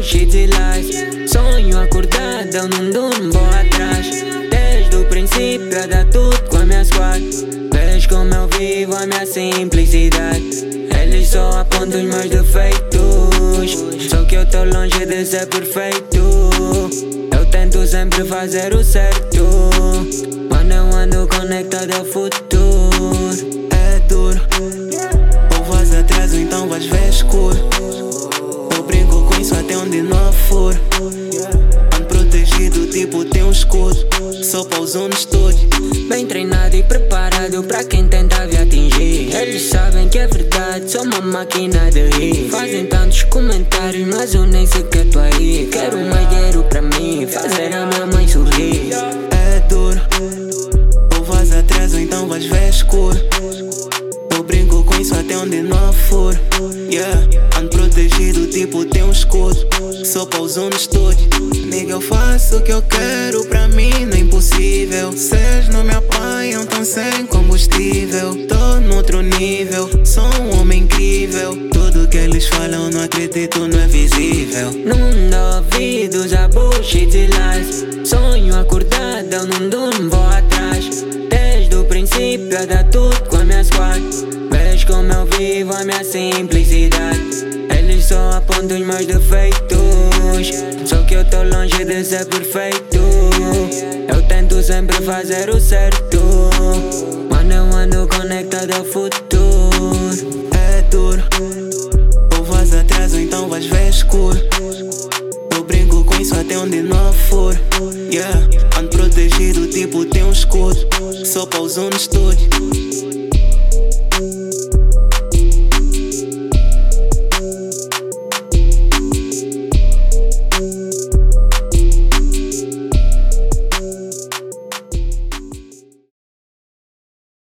bullshit e lies. Sonho acordado, não durmo, vou atrás. Desde o princípio, a dar tudo com a minha squad. Vês como eu vivo a minha simplicidade. Eles só apontam os meus defeitos. Só que eu tô longe de ser perfeito. Eu tento sempre fazer o certo. Quando eu ando conectado ao futuro. É duro. Onde não for. Protegido, tipo tem um escudo. Só pauso no estúdio. Bem treinado e preparado pra quem tenta me atingir. Eles sabem que é verdade, sou uma máquina de rir. Fazem tantos comentários, mas eu nem sequer tô aí. Quero mais dinheiro pra mim, fazer a minha mãe sorrir. É duro. Ou vais atrás ou então vais ver escuro. Isso até onde não for. Yeah, ando protegido, tipo tem um escudo. Só pauso no estúdio. Nigga, eu faço o que eu quero, pra mim não é impossível. Cês não me apanham tão sem combustível. Tô no outro nível, sou um homem incrível. Tudo que eles falam, não acredito, não é visível. Não dou ouvidos a bullshit e lies. Sonho acordado, eu não durmo, vou atrás. Desde o princípio, dar tudo com a minha squad. Vês como eu vivo a minha simplicidade. Eles só apontam os meus defeitos. Só que eu tô longe de ser perfeito. Eu tento sempre fazer o certo. Quando eu ando conectado ao futuro. É duro. Ou vais atrás ou então vais ver escuro. Eu brinco com isso até onde não for. Yeah, ando protegido, tipo tem um escudo. Só pauso no estúdio.